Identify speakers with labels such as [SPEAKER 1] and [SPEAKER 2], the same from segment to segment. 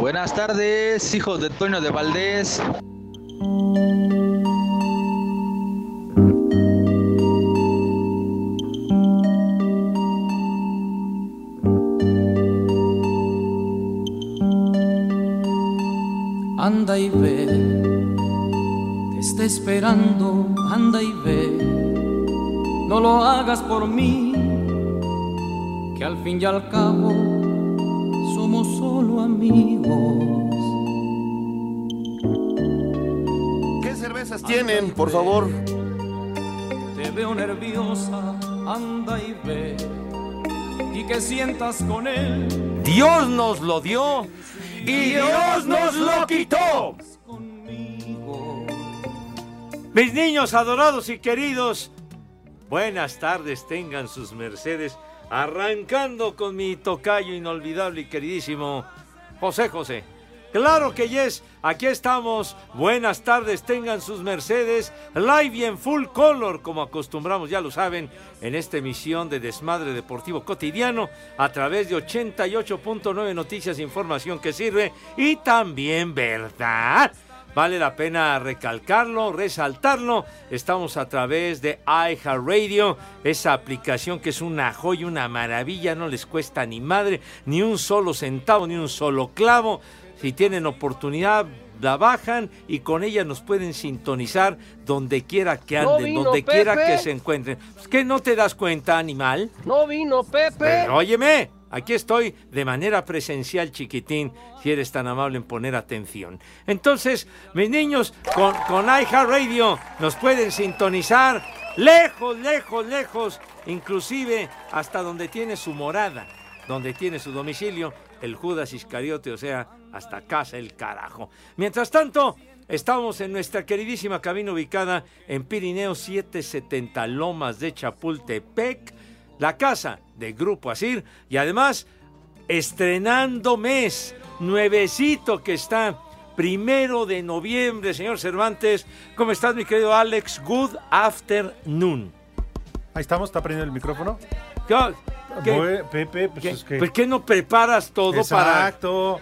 [SPEAKER 1] Buenas tardes, hijos de Toño de Valdés.
[SPEAKER 2] Anda y ve, te está esperando, anda y ve. No lo hagas por mí, que al fin y al cabo amigos.
[SPEAKER 3] ¿Qué cervezas tienen, por favor?
[SPEAKER 2] Te veo nerviosa, anda y ve. Y que sientas con él.
[SPEAKER 3] Dios nos lo dio y Dios nos lo quitó.
[SPEAKER 4] Mis niños adorados y queridos, buenas tardes tengan sus mercedes, arrancando con mi tocayo inolvidable y queridísimo José José. Claro que yes, aquí estamos. Buenas tardes, tengan sus mercedes, live y en full color, como acostumbramos, ya lo saben, en esta emisión de Desmadre Deportivo Cotidiano, a través de 88.9 Noticias Información que sirve, y también, ¿verdad? Vale la pena recalcarlo, resaltarlo. Estamos a través de iHeartRadio, esa aplicación que es una joya, una maravilla, no les cuesta ni madre, ni un solo centavo, ni un solo clavo. Si tienen oportunidad, la bajan y con ella nos pueden sintonizar donde quiera que anden, donde quiera que se encuentren. Pues, ¿Qué no te das cuenta, animal?
[SPEAKER 5] No vino Pepe.
[SPEAKER 4] Pero, óyeme, aquí estoy de manera presencial, chiquitín, si eres tan amable en poner atención. Entonces, mis niños, con, con iHeartRadio nos pueden sintonizar lejos, lejos, lejos, inclusive hasta donde tiene su morada, donde tiene su domicilio, el Judas Iscariote, o sea, hasta casa el carajo. Mientras tanto, Estamos en nuestra queridísima cabina ubicada en Pirineo 770 Lomas de Chapultepec, la casa de Grupo Asir y además estrenando mes, nuevecito que está, primero de noviembre, señor Cervantes. ¿Cómo estás, mi querido Alex? Good afternoon.
[SPEAKER 6] Ahí estamos, está prendiendo el micrófono.
[SPEAKER 4] ¿Qué? qué-
[SPEAKER 6] Bue- Pepe, pues
[SPEAKER 4] qué-
[SPEAKER 6] es que.
[SPEAKER 4] ¿Por qué no preparas todo para...?
[SPEAKER 6] Exacto.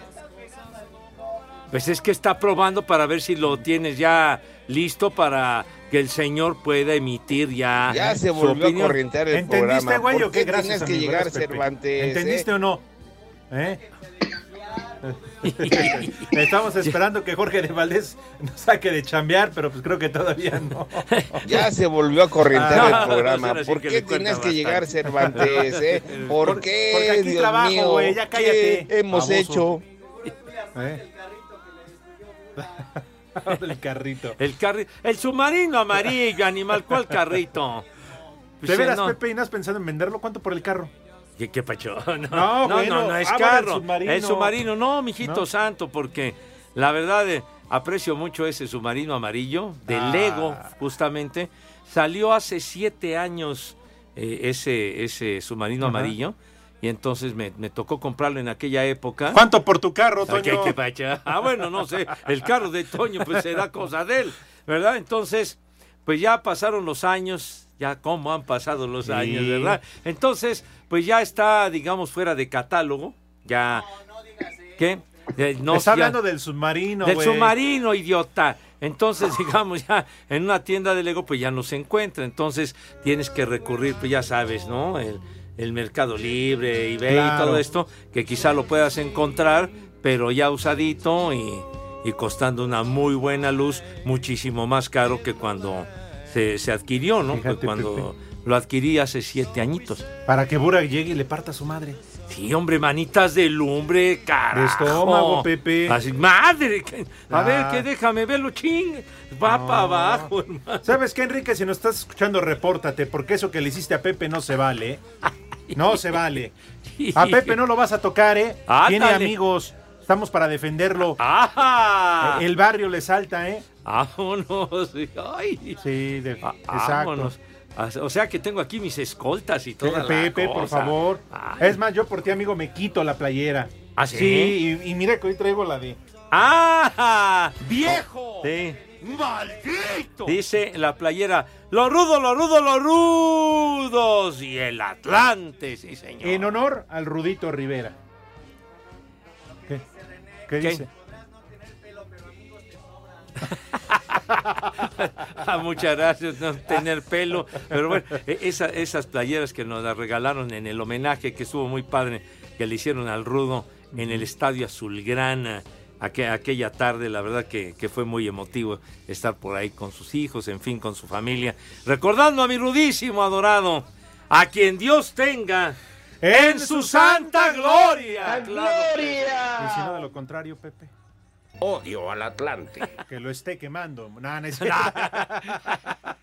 [SPEAKER 4] Pues es que está probando para ver si lo tienes ya listo para que el señor pueda emitir ya.
[SPEAKER 7] Ya se
[SPEAKER 4] su
[SPEAKER 7] volvió a
[SPEAKER 4] opinión.
[SPEAKER 7] corrientear el
[SPEAKER 6] ¿Entendiste,
[SPEAKER 7] programa.
[SPEAKER 6] güey,
[SPEAKER 7] ¿Por
[SPEAKER 6] o qué? Gracias,
[SPEAKER 7] que llegar,
[SPEAKER 6] gracias, Pepe.
[SPEAKER 7] Cervantes?
[SPEAKER 6] ¿Entendiste
[SPEAKER 7] eh?
[SPEAKER 6] o no? ¿Eh? Estamos esperando que Jorge de Valdés nos saque de chambear, pero pues creo que todavía no.
[SPEAKER 7] Ya se volvió a corrientear
[SPEAKER 6] Ah,
[SPEAKER 7] el programa. ¿Por qué tenías que llegar. Cervantes? eh? ¿Por
[SPEAKER 6] Porque-
[SPEAKER 7] qué,
[SPEAKER 6] porque aquí
[SPEAKER 7] Dios
[SPEAKER 6] trabajo,
[SPEAKER 7] mío?
[SPEAKER 6] güey, ya cállate,
[SPEAKER 7] ¿Qué hemos
[SPEAKER 6] baboso.
[SPEAKER 7] hecho?
[SPEAKER 6] ¿Eh? el carrito.
[SPEAKER 4] El, carri- el submarino amarillo, animal, ¿cuál carrito? Pues,
[SPEAKER 6] ¿De veras,
[SPEAKER 4] no.
[SPEAKER 6] Pepe, y no has pensado en venderlo? ¿Cuánto por el carro?
[SPEAKER 4] ¿Qué, qué pacho? No,
[SPEAKER 6] No,
[SPEAKER 4] no,
[SPEAKER 6] bueno.
[SPEAKER 4] no, no, es
[SPEAKER 6] Ah, bueno, el
[SPEAKER 4] carro.
[SPEAKER 6] submarino.
[SPEAKER 4] Es submarino, no, mijito santo, porque la verdad eh, aprecio mucho ese submarino amarillo de
[SPEAKER 6] Ah.
[SPEAKER 4] Lego, justamente. Salió hace siete años eh, ese, ese submarino
[SPEAKER 6] Ajá.
[SPEAKER 4] amarillo. Y entonces me, me tocó comprarlo en aquella época.
[SPEAKER 6] ¿Cuánto por tu carro,
[SPEAKER 4] ¿qué-
[SPEAKER 6] Toño?
[SPEAKER 4] qué pacho? Ah, bueno, no sé. El carro de Toño, pues será cosa de él, ¿verdad? Entonces, pues ya pasaron los años, ya cómo han pasado los
[SPEAKER 6] Sí.
[SPEAKER 4] años, ¿verdad? Entonces, pues ya está, digamos, fuera de catálogo. Ya. ¿Qué? Eh, no,
[SPEAKER 6] Está
[SPEAKER 4] ya-
[SPEAKER 6] hablando del submarino,
[SPEAKER 4] del submarino, idiota. Entonces, digamos, ya en una tienda de Lego, pues ya no se encuentra. Entonces, tienes que recurrir, pues ya sabes, ¿no? El, el Mercado Libre, eBay y
[SPEAKER 6] Claro.
[SPEAKER 4] todo esto, que quizá lo puedas encontrar, pero ya usadito y, y costando una muy buena luz, muchísimo más caro que cuando se, se adquirió, ¿no?
[SPEAKER 6] Fíjate,
[SPEAKER 4] cuando lo adquirí hace siete añitos.
[SPEAKER 6] Para que Burak llegue y le parta a su madre.
[SPEAKER 4] Sí, hombre, manitas de lumbre, carajo.
[SPEAKER 6] De estómago, Pepe.
[SPEAKER 4] Así, madre. a
[SPEAKER 6] Ah.
[SPEAKER 4] ver, que déjame verlo, ching. Va
[SPEAKER 6] No.
[SPEAKER 4] para abajo, hermano.
[SPEAKER 6] ¿Sabes qué, Enrique? Si nos estás escuchando, repórtate, porque eso que le hiciste a Pepe no se vale. No se vale. A Pepe no lo vas a tocar, ¿eh? Tiene amigos. Estamos para defenderlo.
[SPEAKER 4] ¡Ah!
[SPEAKER 6] El barrio le salta, ¿eh?
[SPEAKER 4] Vámonos. Ay.
[SPEAKER 6] Sí, de-
[SPEAKER 4] Ah,
[SPEAKER 6] exacto.
[SPEAKER 4] vámonos. Ah, O sea que tengo aquí mis escoltas y toda la
[SPEAKER 6] Pepe, por
[SPEAKER 4] cosa.
[SPEAKER 6] favor.
[SPEAKER 4] Ay.
[SPEAKER 6] Es más, yo por ti, amigo, me quito la playera.
[SPEAKER 4] ¿Ah, sí?
[SPEAKER 6] y, y mira que hoy traigo la de.
[SPEAKER 4] ¡Ah!
[SPEAKER 3] ¡Viejo!
[SPEAKER 4] Sí.
[SPEAKER 3] ¡Maldito!
[SPEAKER 4] Dice la playera, lo rudo, lo rudo, los rudos y el Atlante, sí señor.
[SPEAKER 6] En honor al Rudito Rivera. ¿Qué? ¿Qué,
[SPEAKER 4] ¿Qué?
[SPEAKER 6] dice?
[SPEAKER 4] Ah, muchas gracias, no tener pelo. Pero bueno, e- esa- esas playeras que nos las regalaron en el homenaje que estuvo muy padre, que le hicieron al Rudo en el Estadio Azulgrana. Aque- aquella tarde, la verdad que, que fue muy emotivo estar por ahí con sus hijos, en fin, con su familia. Recordando a mi rudísimo adorado, a quien Dios tenga en su santa gloria. Claro
[SPEAKER 6] Y si no, de lo contrario, Pepe.
[SPEAKER 3] Odio al Atlante.
[SPEAKER 6] Que lo esté quemando. No, no es.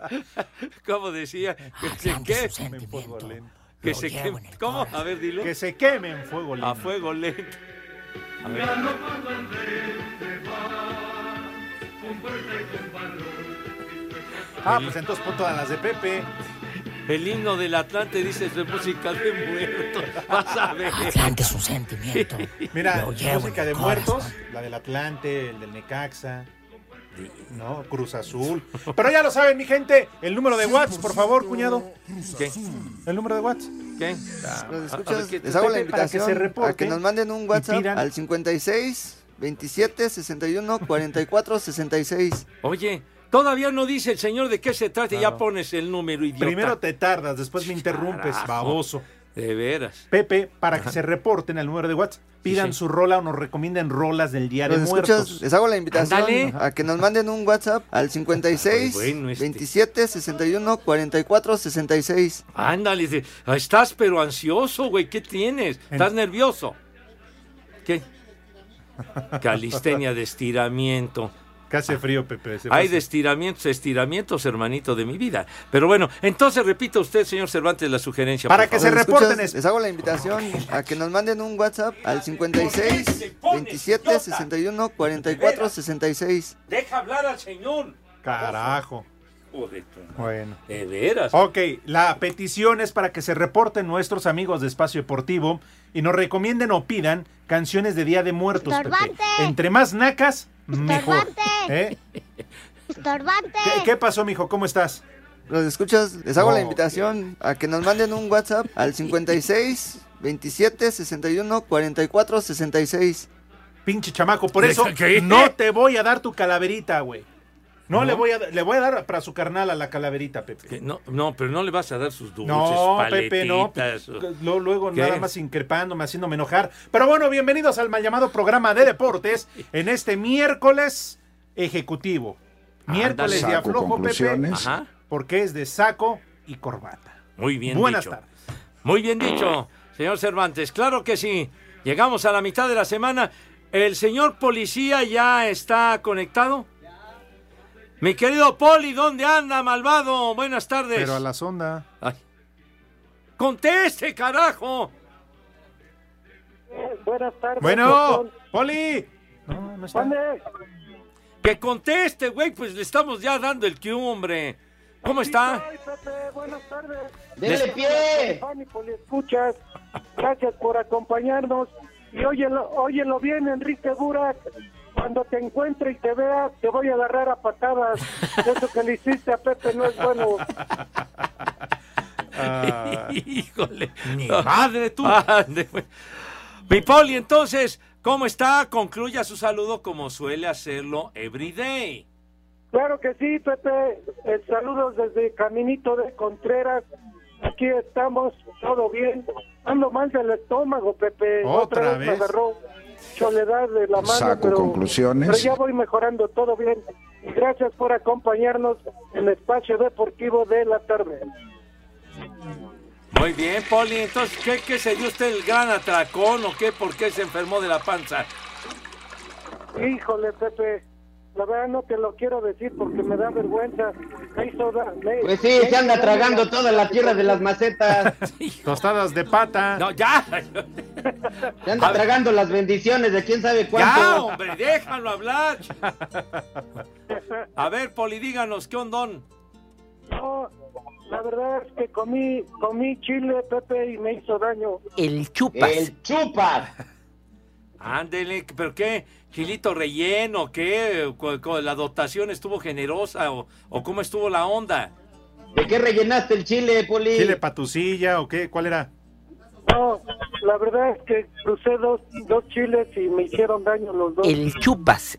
[SPEAKER 4] ¿Cómo decía? Que se queme.
[SPEAKER 6] En fuego lento.
[SPEAKER 4] Que se queme. ¿Cómo? A ver, dilo.
[SPEAKER 6] Que se queme en fuego lento.
[SPEAKER 4] A fuego lento. A ver.
[SPEAKER 6] Ah, pues entonces pon todas las de Pepe.
[SPEAKER 4] El himno del Atlante dice es música de muertos. Vas a ver.
[SPEAKER 5] Atlante es un sentimiento.
[SPEAKER 6] Mira, música de
[SPEAKER 5] el
[SPEAKER 6] muertos,
[SPEAKER 5] corazón.
[SPEAKER 6] la del Atlante, el del Necaxa. No, Cruz Azul. Pero ya lo saben, mi gente. El número de Watts, por favor, cuñado.
[SPEAKER 4] ¿Qué?
[SPEAKER 6] El número de Watts.
[SPEAKER 4] ¿Qué?
[SPEAKER 8] Los
[SPEAKER 4] A- a ver,
[SPEAKER 8] escuchas,
[SPEAKER 4] ¿qué-
[SPEAKER 8] les hago la
[SPEAKER 6] para que se
[SPEAKER 8] invitación
[SPEAKER 6] reporten
[SPEAKER 8] a que nos manden un
[SPEAKER 6] y
[SPEAKER 8] WhatsApp
[SPEAKER 6] pidan-
[SPEAKER 8] al 56 27 61 44 66.
[SPEAKER 4] Oye, todavía no dice el señor de qué se trata y ya
[SPEAKER 6] Claro.
[SPEAKER 4] pones el número, idiota.
[SPEAKER 6] Primero te tardas, después me interrumpes,
[SPEAKER 4] Carajo.
[SPEAKER 6] baboso.
[SPEAKER 4] De veras.
[SPEAKER 6] Pepe, para que se reporten al número de WhatsApp, pidan
[SPEAKER 4] sí.
[SPEAKER 6] su rola o nos recomienden rolas del Día de Muertos.
[SPEAKER 8] les hago la invitación
[SPEAKER 4] Ándale.
[SPEAKER 8] a que nos manden un WhatsApp al 56
[SPEAKER 4] Ay, bueno, este.
[SPEAKER 8] 27 61 44 66.
[SPEAKER 4] Ándale, "Ah, estás pero ansioso, güey, ¿qué tienes? ¿Estás nervioso? ¿Qué? Calistenia de estiramiento.
[SPEAKER 6] Que hace frío, Pepe. se
[SPEAKER 4] Hay de estiramientos, estiramientos, hermanito de mi vida. Pero bueno, entonces repita usted, señor Cervantes, la sugerencia.
[SPEAKER 6] Para
[SPEAKER 4] por
[SPEAKER 6] que
[SPEAKER 4] favor.
[SPEAKER 6] se reporten es-
[SPEAKER 8] les hago la invitación a que nos manden un WhatsApp al 56 27 61 44 66.
[SPEAKER 4] Deja hablar al señor.
[SPEAKER 6] Carajo. Bueno.
[SPEAKER 4] De veras.
[SPEAKER 6] Ok, la petición es para que se reporten nuestros amigos de Espacio Deportivo y nos recomienden o pidan canciones de Día de Muertos. Pepe. Entre más nacas, mejor.
[SPEAKER 9] Estorbante.
[SPEAKER 6] ¿Eh? ¿Qué, qué pasó, mijo? ¿Cómo estás?
[SPEAKER 8] Los escuchas, les hago la invitación a que nos manden un WhatsApp al 56 27 61 44 66.
[SPEAKER 6] Pinche chamaco, por eso
[SPEAKER 4] ¿Qué?
[SPEAKER 6] no te voy a dar tu calaverita, güey. No,
[SPEAKER 4] ¿No?
[SPEAKER 6] le voy a le voy a dar para su carnal a la calaverita, Pepe.
[SPEAKER 4] Que No, no, pero no le vas a dar sus dulces,
[SPEAKER 6] No, Pepe, no. luego
[SPEAKER 4] ¿Qué?
[SPEAKER 6] nada más increpándome, haciéndome enojar. Pero bueno, bienvenidos al mal llamado programa de deportes en este miércoles ejecutivo. Miércoles de aflojo, Pepe,
[SPEAKER 4] Ajá,
[SPEAKER 6] porque es de saco y corbata.
[SPEAKER 4] muy bien
[SPEAKER 6] Buenas
[SPEAKER 4] dicho.
[SPEAKER 6] tardes.
[SPEAKER 4] Muy bien dicho, señor Cervantes. Claro que sí. Llegamos a la mitad de la semana. ¿El señor policía ya está conectado? Mi querido Poli, ¿dónde anda, malvado? Buenas tardes.
[SPEAKER 6] Pero a la sonda.
[SPEAKER 4] Ay. ¡Conteste, carajo!
[SPEAKER 10] Buenas tardes.
[SPEAKER 6] Bueno, Poli. No, no está.
[SPEAKER 10] ¿Dónde?
[SPEAKER 4] Que conteste, güey, pues le estamos ya dando el que hombre. ¿Cómo está?
[SPEAKER 10] Pepe, buenas tardes.
[SPEAKER 5] ¡Dele pie!
[SPEAKER 10] Escuchas. Gracias por acompañarnos. Y óyelo, óyelo bien, Enrique Burak. Cuando te encuentre y te vea, te voy a agarrar a patadas. Eso que le hiciste a Pepe no es bueno.
[SPEAKER 6] Ah,
[SPEAKER 4] Híjole.
[SPEAKER 6] Mi madre, tú.
[SPEAKER 4] Ande, güey. Mi Poli, entonces, ¿cómo está? Concluya su saludo como suele hacerlo every day.
[SPEAKER 10] Claro que sí, Pepe. Eh, saludos desde Caminito de Contreras. Aquí estamos, todo bien. Ando mal del estómago, Pepe.
[SPEAKER 6] ¿Otra vez?
[SPEAKER 10] agarró soledad de la mano,
[SPEAKER 11] Saco
[SPEAKER 10] pero,
[SPEAKER 11] conclusiones.
[SPEAKER 10] pero ya voy mejorando, todo bien. Gracias por acompañarnos en el espacio deportivo de la tarde.
[SPEAKER 4] Muy bien, Poli. Entonces, ¿qué, qué se dio usted el gran atracón o qué? ¿Por qué se enfermó de la panza?
[SPEAKER 10] Híjole, Pepe. La verdad no te lo quiero decir porque me da vergüenza. Me hizo da- me-
[SPEAKER 5] Pues sí,
[SPEAKER 10] me
[SPEAKER 5] se anda tragando toda la tierra de las macetas.
[SPEAKER 6] Tostadas de pata.
[SPEAKER 4] No, ya.
[SPEAKER 5] Se anda tragando las bendiciones de quién sabe cuánto.
[SPEAKER 4] Ya, hombre, déjalo hablar. A ver, Poli, díganos, ¿qué ondón?
[SPEAKER 10] No, la verdad es que comí, comí chile, Pepe, y me hizo daño.
[SPEAKER 3] El chupas.
[SPEAKER 5] El chupas.
[SPEAKER 4] Ándele, ¿pero qué? ¿Chilito relleno? ¿Qué? ¿Cu- cu- ¿La dotación estuvo generosa o, o cómo estuvo la onda?
[SPEAKER 5] ¿De qué rellenaste el chile, Poli?
[SPEAKER 6] ¿Chile patusilla o qué? ¿Cuál era?
[SPEAKER 10] No, la verdad es que crucé dos, dos chiles y me hicieron daño los dos.
[SPEAKER 3] El chupas.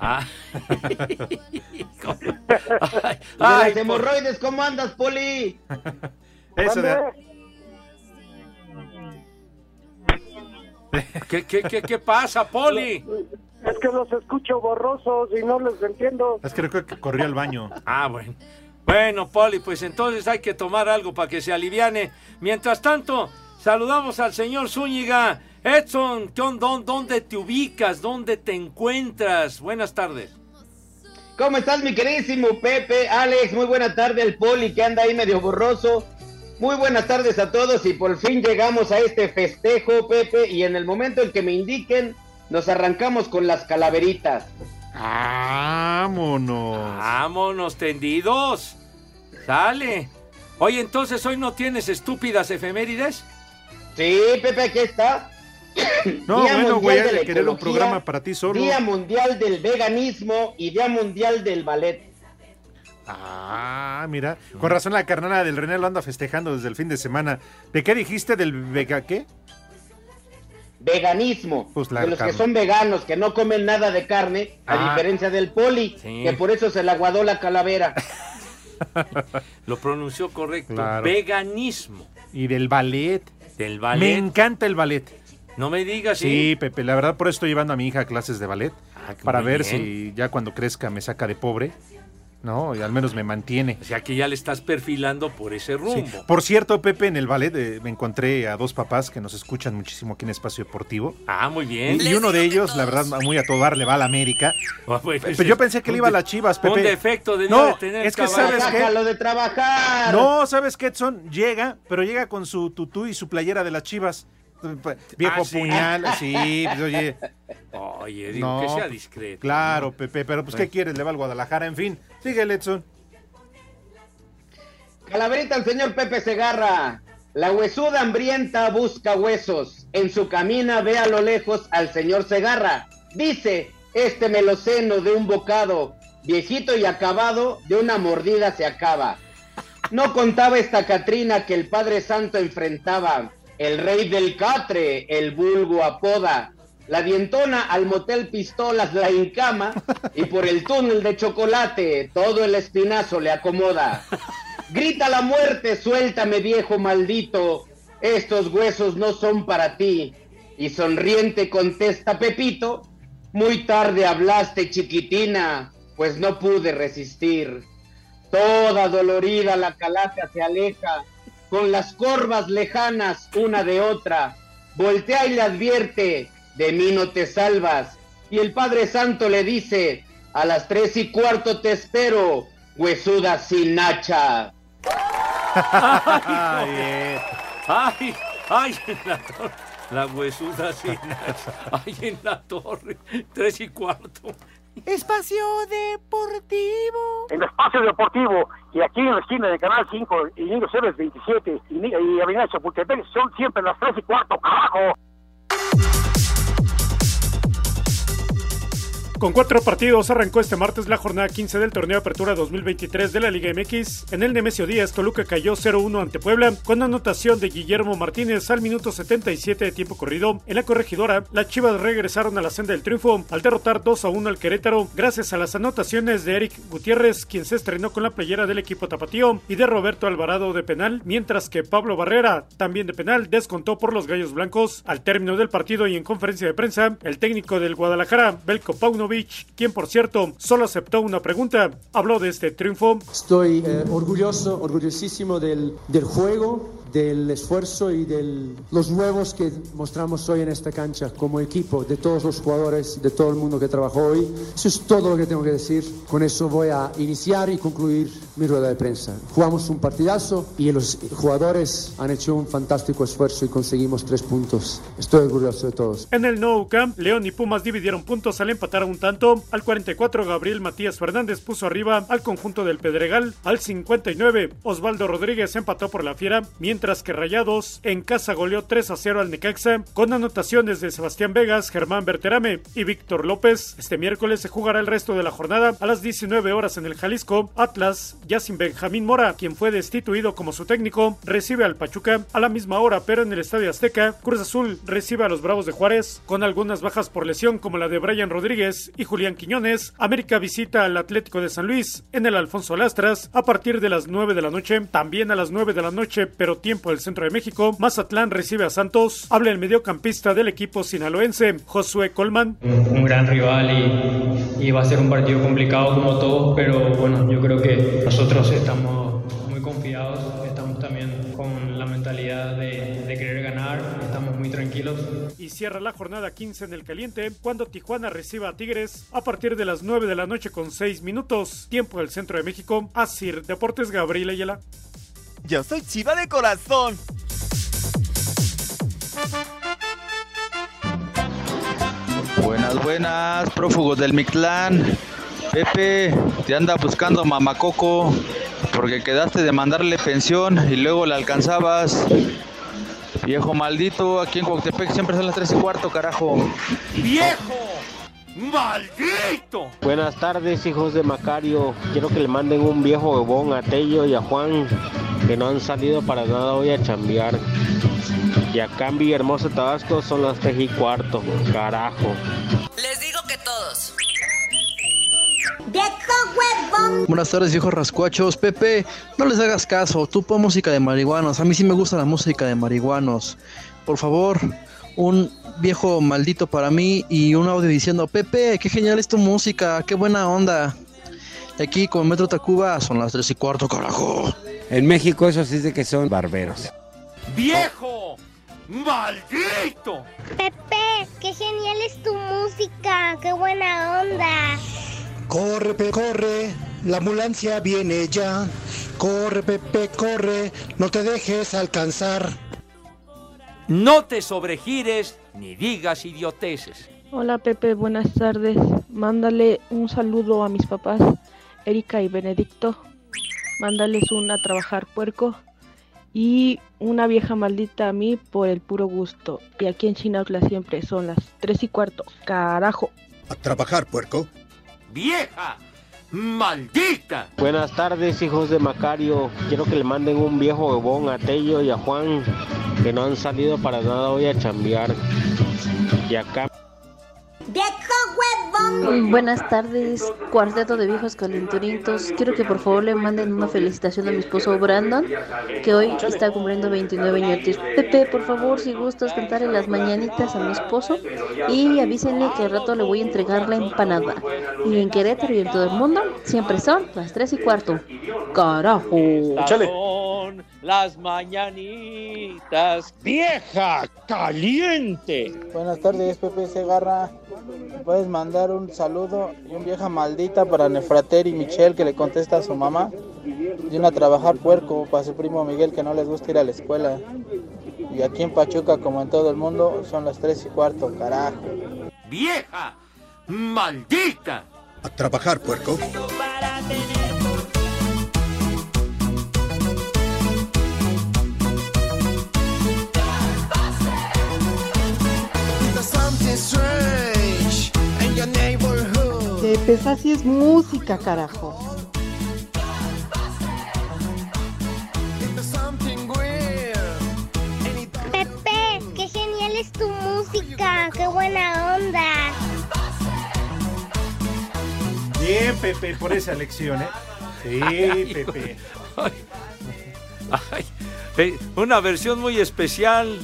[SPEAKER 4] Ah.
[SPEAKER 5] De
[SPEAKER 4] Ay,
[SPEAKER 5] las hemorroides, ¿cómo andas, Poli?
[SPEAKER 6] Eso de...
[SPEAKER 4] ¿Qué, qué, qué, qué pasa, Poli?
[SPEAKER 10] Es que los escucho borrosos y no les entiendo.
[SPEAKER 6] Es que creo que corrió al baño.
[SPEAKER 4] Ah, bueno. Bueno, Poli, pues entonces hay que tomar algo para que se aliviane. Mientras tanto, saludamos al señor Zúñiga. Edson. ¿dónde te ubicas? ¿Dónde te encuentras? Buenas tardes.
[SPEAKER 5] ¿Cómo estás, mi queridísimo Pepe? Alex, muy buena tarde al Poli que anda ahí medio borroso. Muy buenas tardes a todos y por fin llegamos a este festejo, Pepe, y en el momento en que me indiquen, nos arrancamos con las calaveritas.
[SPEAKER 6] Vámonos.
[SPEAKER 4] Vámonos, tendidos. Sale. Oye, entonces hoy no tienes estúpidas efemérides.
[SPEAKER 5] Sí, Pepe, aquí está.
[SPEAKER 6] No,
[SPEAKER 5] Día
[SPEAKER 6] bueno,
[SPEAKER 5] Mundial
[SPEAKER 6] güey,
[SPEAKER 5] de
[SPEAKER 6] hay
[SPEAKER 5] la
[SPEAKER 6] que querer un programa para ti solo.
[SPEAKER 5] Día Mundial del Veganismo y Día Mundial del Ballet.
[SPEAKER 6] Ah, mira. Con razón la carnala del René lo anda festejando desde el fin de semana. ¿De qué dijiste? ¿Del vega qué?
[SPEAKER 5] Veganismo.
[SPEAKER 6] Pues la
[SPEAKER 5] de los
[SPEAKER 6] carne.
[SPEAKER 5] que son veganos, que no comen nada de carne, a
[SPEAKER 4] Ah.
[SPEAKER 5] diferencia del Poli,
[SPEAKER 4] Sí.
[SPEAKER 5] que por eso se la aguadó la calavera.
[SPEAKER 4] Lo pronunció correcto.
[SPEAKER 6] Claro.
[SPEAKER 4] Veganismo.
[SPEAKER 6] Y del ballet.
[SPEAKER 4] Del
[SPEAKER 6] Me
[SPEAKER 4] ballet.
[SPEAKER 6] encanta el ballet.
[SPEAKER 4] No me digas,
[SPEAKER 6] Sí, Pepe, la verdad por eso estoy llevando a mi hija a clases de ballet.
[SPEAKER 4] Ah,
[SPEAKER 6] para
[SPEAKER 4] muy
[SPEAKER 6] ver
[SPEAKER 4] bien.
[SPEAKER 6] si ya cuando crezca me saca de pobre. ¿No? Y al menos me mantiene.
[SPEAKER 4] O sea que ya le estás perfilando por ese
[SPEAKER 6] Sí.
[SPEAKER 4] rumbo.
[SPEAKER 6] Por cierto, Pepe, en el ballet eh, me encontré a dos papás que nos escuchan muchísimo aquí en Espacio Deportivo.
[SPEAKER 4] Ah, muy bien.
[SPEAKER 6] Y, y uno de ellos, la verdad, muy a todo dar, le va a la América.
[SPEAKER 4] Ah,
[SPEAKER 6] Pero yo pensé que le iba a las chivas, Pepe.
[SPEAKER 4] Un defecto de
[SPEAKER 6] No,
[SPEAKER 4] de tener
[SPEAKER 6] es que
[SPEAKER 4] caballo.
[SPEAKER 6] sabes qué?
[SPEAKER 5] Sácalo de trabajar.
[SPEAKER 6] No, ¿sabes qué, Edson? Llega, pero llega con su tutú y su playera de las chivas. Viejo
[SPEAKER 4] Ah, ¿sí?
[SPEAKER 6] puñal, sí, pues, oye.
[SPEAKER 4] Oye, digo,
[SPEAKER 6] No,
[SPEAKER 4] que sea
[SPEAKER 6] pues,
[SPEAKER 4] discreto.
[SPEAKER 6] Claro, Pepe, pero pues, ¿qué quieres? Le va al Guadalajara, en fin. Sigue, Edson.
[SPEAKER 5] Calaverita al señor Pepe Segarra. La huesuda hambrienta busca huesos. En su camina ve a lo lejos al señor Segarra. Dice, este meloceno de un bocado, viejito y acabado, de una mordida se acaba. No contaba esta Catrina que el Padre Santo enfrentaba. El rey del catre, el vulgo apoda. La dientona al motel pistolas la encama y por el túnel de chocolate todo el espinazo le acomoda. Grita la muerte, suéltame viejo maldito, estos huesos no son para ti. Y sonriente contesta Pepito, muy tarde hablaste chiquitina, pues no pude resistir. Toda dolorida la calaca se aleja, con las corvas lejanas una de otra. Voltea y le advierte, de mí no te salvas. Y el Padre Santo le dice, a las tres y cuarto te espero, huesuda sin hacha.
[SPEAKER 4] Ay, ay, ay, en la torre. La huesuda sin Ay, en la torre. Tres y cuarto.
[SPEAKER 3] Espacio Deportivo.
[SPEAKER 10] En Espacio Deportivo y aquí en la esquina de Canal 5 y Niños Héroes 27 y, y Avenida Chapultepec son siempre las 3 y cuarto, carajo.
[SPEAKER 11] Con cuatro partidos arrancó este martes la jornada 15 del torneo Apertura 2023 de la Liga MX. En el Nemesio Díaz, Toluca cayó 0-1 ante Puebla con anotación de Guillermo Martínez al minuto 77 de tiempo corrido. En la corregidora, las Chivas regresaron a la senda del triunfo al derrotar 2-1 al Querétaro gracias a las anotaciones de Eric Gutiérrez, quien se estrenó con la playera del equipo tapatío, y de Roberto Alvarado de penal, mientras que Pablo Barrera, también de penal, descontó por los Gallos Blancos. Al término del partido y en conferencia de prensa, el técnico del Guadalajara, Belko Paunovic, quien por cierto solo aceptó una pregunta, habló de este triunfo.
[SPEAKER 12] Estoy eh, orgulloso, orgullosísimo del, del juego, del esfuerzo y de los huevos que mostramos hoy en esta cancha como equipo, de todos los jugadores, de todo el mundo que trabajó hoy. Eso es todo lo que tengo que decir. Con eso voy a iniciar y concluir mi rueda de prensa. Jugamos un partidazo y los jugadores han hecho un fantástico esfuerzo y conseguimos tres puntos. Estoy orgulloso de todos.
[SPEAKER 11] En el Nou Camp, León y Pumas dividieron puntos al empatar un tanto. Al 44, Gabriel Matías Fernández puso arriba al conjunto del Pedregal. Al 59, Osvaldo Rodríguez empató por la fiera, mientras que Rayados en casa goleó 3 a 0 al Necaxa con anotaciones de Sebastián Vegas, Germán Berterame y Víctor López. Este miércoles se jugará el resto de la jornada a las 19 horas en el Jalisco. Atlas, ya sin Benjamín Mora, quien fue destituido como su técnico, recibe al Pachuca a la misma hora, pero en el Estadio Azteca. Cruz Azul recibe a los Bravos de Juárez con algunas bajas por lesión como la de Brian Rodríguez y Julián Quiñones. América visita al Atlético de San Luis en el Alfonso Lastras a partir de las 9 de la noche. También a las 9 de la noche, pero tiempo del centro de México, Mazatlán recibe a Santos. Habla el mediocampista del equipo sinaloense, Josué Colman.
[SPEAKER 13] Un gran rival y, y va a ser un partido complicado como todos, pero bueno, yo creo que nosotros estamos muy confiados, estamos también con la mentalidad de, de querer ganar, estamos muy tranquilos.
[SPEAKER 11] Y cierra la jornada 15 en el caliente cuando Tijuana reciba a Tigres a partir de las 9 de la noche con 6 minutos, tiempo del centro de México. Asir Deportes Gabriel Ayala.
[SPEAKER 14] Yo soy chiva de corazón.
[SPEAKER 1] Buenas, buenas, prófugos del Mictlán. Pepe, te anda buscando mamacoco porque quedaste de mandarle pensión y luego le alcanzabas. Viejo maldito, aquí en Cuauhtémoc siempre son las 3 y cuarto, carajo.
[SPEAKER 3] ¡Viejo! ¡Maldito!
[SPEAKER 15] Buenas tardes, hijos de Macario. Quiero que le manden un viejo huevón a Tello y a Juan, que no han salido para nada hoy a chambear. Y acá en Villahermosa, Tabasco, son las 3 y cuarto. Carajo.
[SPEAKER 16] Les digo que todos.
[SPEAKER 17] Buenas tardes, viejos rascuachos. Pepe, no les hagas caso. Tú pon música de marihuanos. A mí sí me gusta la música de marihuanos. Por favor, un viejo maldito para mí y un audio diciendo: Pepe, qué genial es tu música. Qué buena onda. Y aquí, con Metro Tacuba, son las 3 y cuarto, carajo.
[SPEAKER 18] En México, eso sí de que son barberos.
[SPEAKER 3] ¡Viejo! ¡Maldito!
[SPEAKER 19] Pepe, qué genial es tu música, qué buena onda.
[SPEAKER 20] Corre, Pepe, corre, la ambulancia viene ya. Corre, Pepe, corre, no te dejes alcanzar.
[SPEAKER 3] No te sobregires ni digas idioteces.
[SPEAKER 21] Hola Pepe, buenas tardes. Mándale un saludo a mis papás, Erika y Benedicto. Mándales un a trabajar puerco y una vieja maldita a mí por el puro gusto. Y aquí en Chinautla siempre son las tres y cuarto. Carajo.
[SPEAKER 20] A trabajar, puerco.
[SPEAKER 3] ¡Vieja! ¡Maldita!
[SPEAKER 15] Buenas tardes, hijos de Macario. Quiero que le manden un viejo huevón a Tello y a Juan, que no han salido para nada hoy a chambear. Y acá.
[SPEAKER 22] Buenas tardes, cuarteto de viejos calenturitos. Quiero que por favor le manden una felicitación a mi esposo Brandon, que hoy está cumpliendo 29 años. Pepe, por favor, si gustas cantar en las mañanitas a mi esposo y avísenle que al rato le voy a entregar la empanada. Y en Querétaro y en todo el mundo siempre son las 3 y cuarto. Carajo.
[SPEAKER 3] Son las mañanitas.
[SPEAKER 20] ¡Vieja caliente!
[SPEAKER 23] Buenas tardes, Pepe Segarra. ¿Me puedes mandar un saludo y un vieja maldita para Nefrater y Michelle que le contesta a su mamá? Y una trabajar puerco para su primo Miguel que no les gusta ir a la escuela. Y aquí en Pachuca, como en todo el mundo, son las 3 y cuarto, carajo.
[SPEAKER 3] ¡Vieja! ¡Maldita!
[SPEAKER 20] A trabajar, puerco.
[SPEAKER 24] Pepe, así es música, carajo.
[SPEAKER 19] Pepe, qué genial es tu música, qué buena onda.
[SPEAKER 6] Bien, Pepe, por esa lección, ¿eh? Sí, Pepe.
[SPEAKER 4] Ay, una versión muy especial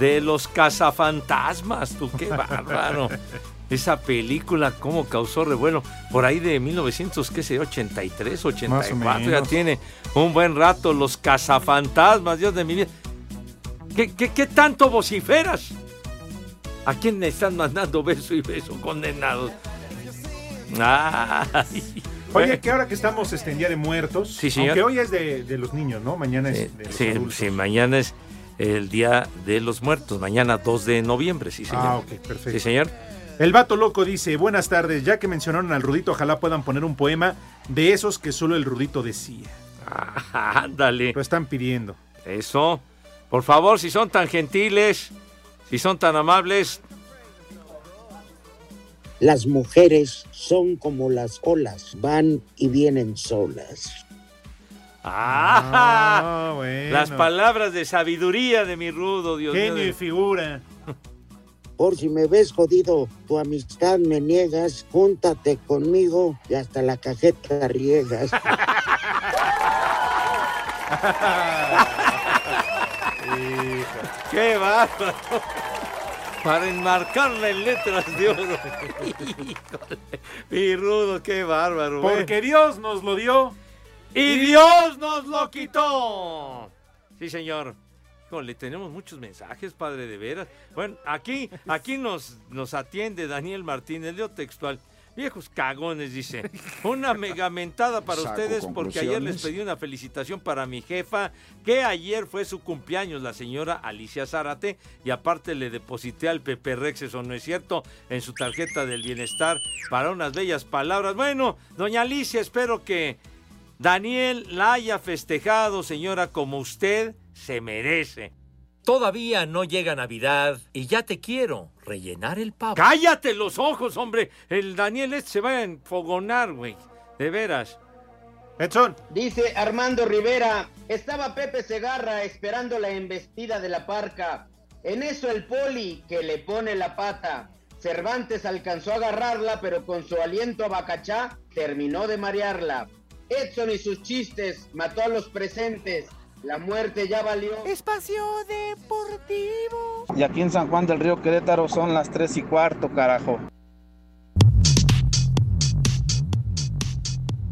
[SPEAKER 4] de los cazafantasmas, tú qué bárbaro. Esa película, cómo causó revuelo, por ahí de 1983, 84, ya tiene un buen rato, los cazafantasmas, Dios de mi vida. ¿Qué, qué, qué tanto vociferas? ¿A quién me están mandando beso y beso, condenados? Ay.
[SPEAKER 6] Oye, que ahora que estamos este, en Día de Muertos,
[SPEAKER 4] Sí, señor.
[SPEAKER 6] aunque hoy es de, de los niños, ¿no? Mañana es de los
[SPEAKER 4] Sí,
[SPEAKER 6] adultos.
[SPEAKER 4] sí, mañana es el Día de los Muertos, mañana 2 de noviembre, sí, señor.
[SPEAKER 6] Ah, ok, perfecto.
[SPEAKER 4] Sí, señor.
[SPEAKER 6] El vato loco dice, buenas tardes, ya que mencionaron al Rudito, ojalá puedan poner un poema de esos que solo el Rudito decía.
[SPEAKER 4] Ah, Ándale.
[SPEAKER 6] Lo están pidiendo.
[SPEAKER 4] Eso. Por favor, si son tan gentiles, si son tan amables,
[SPEAKER 25] Las mujeres son como las olas, van y vienen solas.
[SPEAKER 4] ¡Ah!
[SPEAKER 6] bueno.
[SPEAKER 4] Las palabras de sabiduría de mi rudo, Dios mío.
[SPEAKER 6] Genio y figura.
[SPEAKER 25] Por si me ves jodido, tu amistad me niegas, júntate conmigo y hasta la cajeta riegas.
[SPEAKER 4] ¡Qué bárbaro! Para enmarcarla en letras de oro. Híjole, mi rudo, qué bárbaro. ¿eh?
[SPEAKER 6] Porque Dios nos lo dio.
[SPEAKER 4] Y Dios nos lo quitó. Sí, señor. Híjole, tenemos muchos mensajes, padre de veras. Bueno, aquí, aquí nos, nos atiende Daniel Martínez, leo textual. Viejos cagones, dice. Una megamentada para
[SPEAKER 26] Saco
[SPEAKER 4] ustedes porque ayer les pedí una felicitación para mi jefa, que ayer fue su cumpleaños, la señora Alicia Zárate, y aparte le deposité al Pepe Rex, eso no es cierto, en su tarjeta del bienestar para unas bellas palabras. Bueno, doña Alicia, espero que Daniel la haya festejado, señora, como usted se merece.
[SPEAKER 3] Todavía no llega Navidad y ya te quiero rellenar el pavo.
[SPEAKER 4] ¡Cállate los ojos, hombre! El Daniel este se va a enfogonar, güey. De veras.
[SPEAKER 6] Edson.
[SPEAKER 5] Dice Armando Rivera, estaba Pepe Segarra esperando la embestida de la parca. En eso el poli que le pone la pata. Cervantes alcanzó a agarrarla, pero con su aliento a bacachá terminó de marearla. Edson y sus chistes mató a los presentes. La muerte ya valió.
[SPEAKER 16] Espacio Deportivo.
[SPEAKER 23] Y aquí en San Juan del Río Querétaro son las 3 y cuarto, carajo.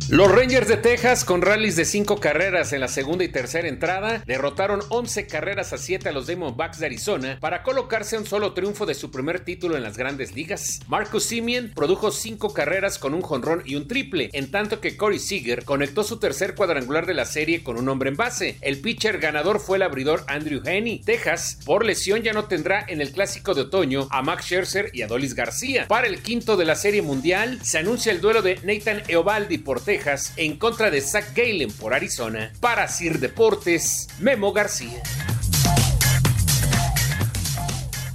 [SPEAKER 27] Los Rangers de Texas, con rallies de 5 carreras en la segunda y tercera entrada, derrotaron 11 carreras a 7 a los Diamondbacks de Arizona para colocarse un solo triunfo de su primer título en las grandes ligas. Marcus Simeon produjo 5 carreras con un jonrón y un triple, en tanto que Corey Seager conectó su tercer cuadrangular de la serie con un hombre en base. El pitcher ganador fue el abridor Andrew Heaney. Texas, por lesión, ya no tendrá en el clásico de otoño a Max Scherzer y a Dolis García. Para el quinto de la serie mundial, se anuncia el duelo de Nathan Eovaldi por Texas en contra de Zach Galen por Arizona. Para Sir Deportes, Memo García.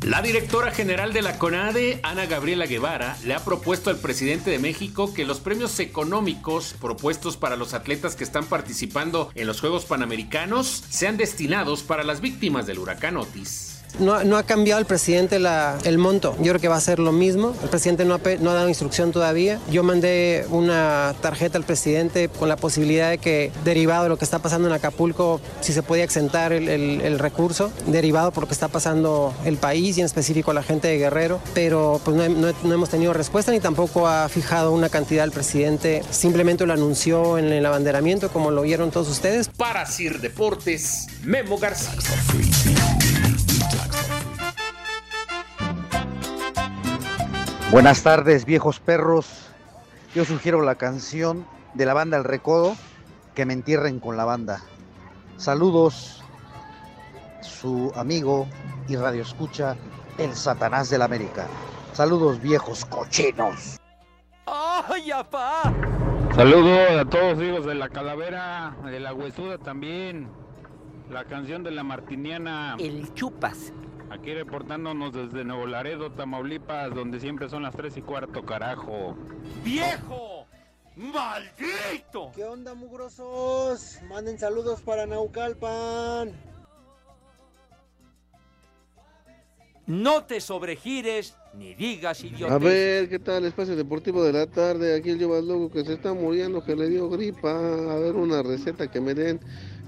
[SPEAKER 27] La directora general de la CONADE, Ana Gabriela Guevara, le ha propuesto al presidente de México que los premios económicos propuestos para los atletas que están participando en los Juegos Panamericanos sean destinados para las víctimas del huracán Otis.
[SPEAKER 28] No, no ha cambiado el presidente la- el monto. Yo creo que va a ser lo mismo. El presidente no ha, no ha dado instrucción todavía. Yo mandé una tarjeta al presidente con la posibilidad de que, derivado de lo que está pasando en Acapulco, si se podía exentar el, el- el recurso, derivado por lo que está pasando el país y en específico la gente de Guerrero. Pero pues no, no no hemos tenido respuesta ni tampoco ha fijado una cantidad el presidente. Simplemente lo anunció en el abanderamiento, como lo vieron todos ustedes.
[SPEAKER 27] Para Sir Deportes, Memo García.
[SPEAKER 29] Buenas tardes, viejos perros. Yo sugiero la canción de la banda El Recodo, que me entierren con la banda. Saludos, su amigo y radio escucha, el Satanás del América. Saludos, viejos cochinos.
[SPEAKER 3] ¡Ay, apá!
[SPEAKER 30] Saludos a todos hijos de la calavera, de la huesuda también. La canción de la martiniana.
[SPEAKER 3] El chupas.
[SPEAKER 30] Aquí reportándonos desde Nuevo Laredo, Tamaulipas, donde siempre son las 3 y cuarto, carajo.
[SPEAKER 4] ¡Viejo! ¡Maldito!
[SPEAKER 24] ¿Qué onda, mugrosos? Manden saludos para Naucalpan.
[SPEAKER 4] No te sobregires ni digas idiota.
[SPEAKER 31] A ver, ¿qué tal? Espacio Deportivo de la tarde. Aquí el más loco que se está muriendo, que le dio gripa. A ver, una receta que me den.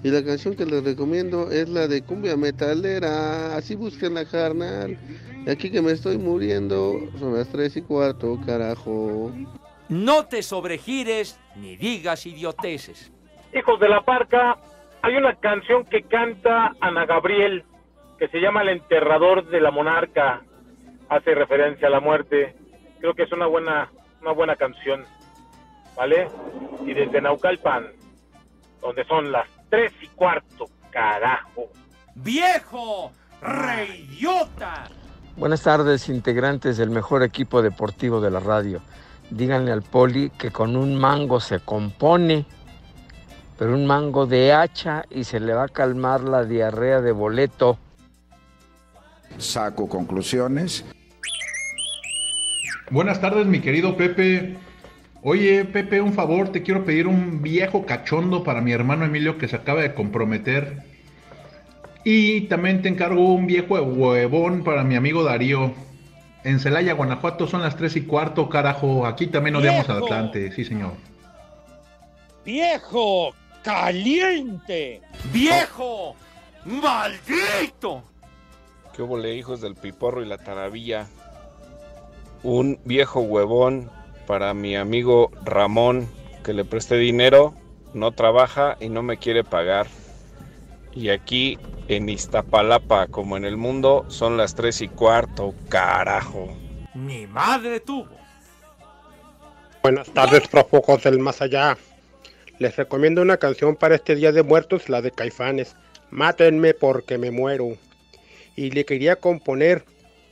[SPEAKER 31] Y la canción que les recomiendo es la de Cumbia Metalera. Así busquen la carnal. Y aquí que me estoy muriendo, son las 3 y cuarto, carajo.
[SPEAKER 4] No te sobregires ni digas idioteces.
[SPEAKER 10] Hijos de la Parca, hay una canción que canta Ana Gabriel
[SPEAKER 26] que se llama El enterrador de la monarca, hace referencia a la muerte. Creo que es una buena, una buena canción, ¿vale? Y desde Naucalpan, donde son las tres y cuarto, carajo.
[SPEAKER 3] ¡Viejo! ¡Reyota!
[SPEAKER 32] Buenas tardes, integrantes del mejor equipo deportivo de la radio. Díganle al poli que con un mango se compone, pero un mango de hacha y se le va a calmar la diarrea de boleto.
[SPEAKER 33] Saco conclusiones.
[SPEAKER 34] Buenas tardes, mi querido Pepe. Oye, Pepe, un favor, te quiero pedir un viejo cachondo para mi hermano Emilio que se acaba de comprometer. Y también te encargo un viejo huevón para mi amigo Darío. En Celaya, Guanajuato son las 3 y cuarto, carajo. Aquí también odiamos a
[SPEAKER 3] ¡Viejo!
[SPEAKER 34] Atlante, sí señor.
[SPEAKER 3] ¡Viejo! ¡Caliente! ¡Viejo! ¡Maldito!
[SPEAKER 35] ¿Qué hubo, hijos del piporro y la taravilla? Un viejo huevón para mi amigo Ramón, que le presté dinero, no trabaja y no me quiere pagar. Y aquí en Iztapalapa, como en el mundo, son las tres y cuarto, carajo.
[SPEAKER 3] Mi madre tuvo.
[SPEAKER 36] Buenas tardes, prófugos del más allá. Les recomiendo una canción para este Día de Muertos, la de Caifanes. Mátenme porque me muero. Y le quería componer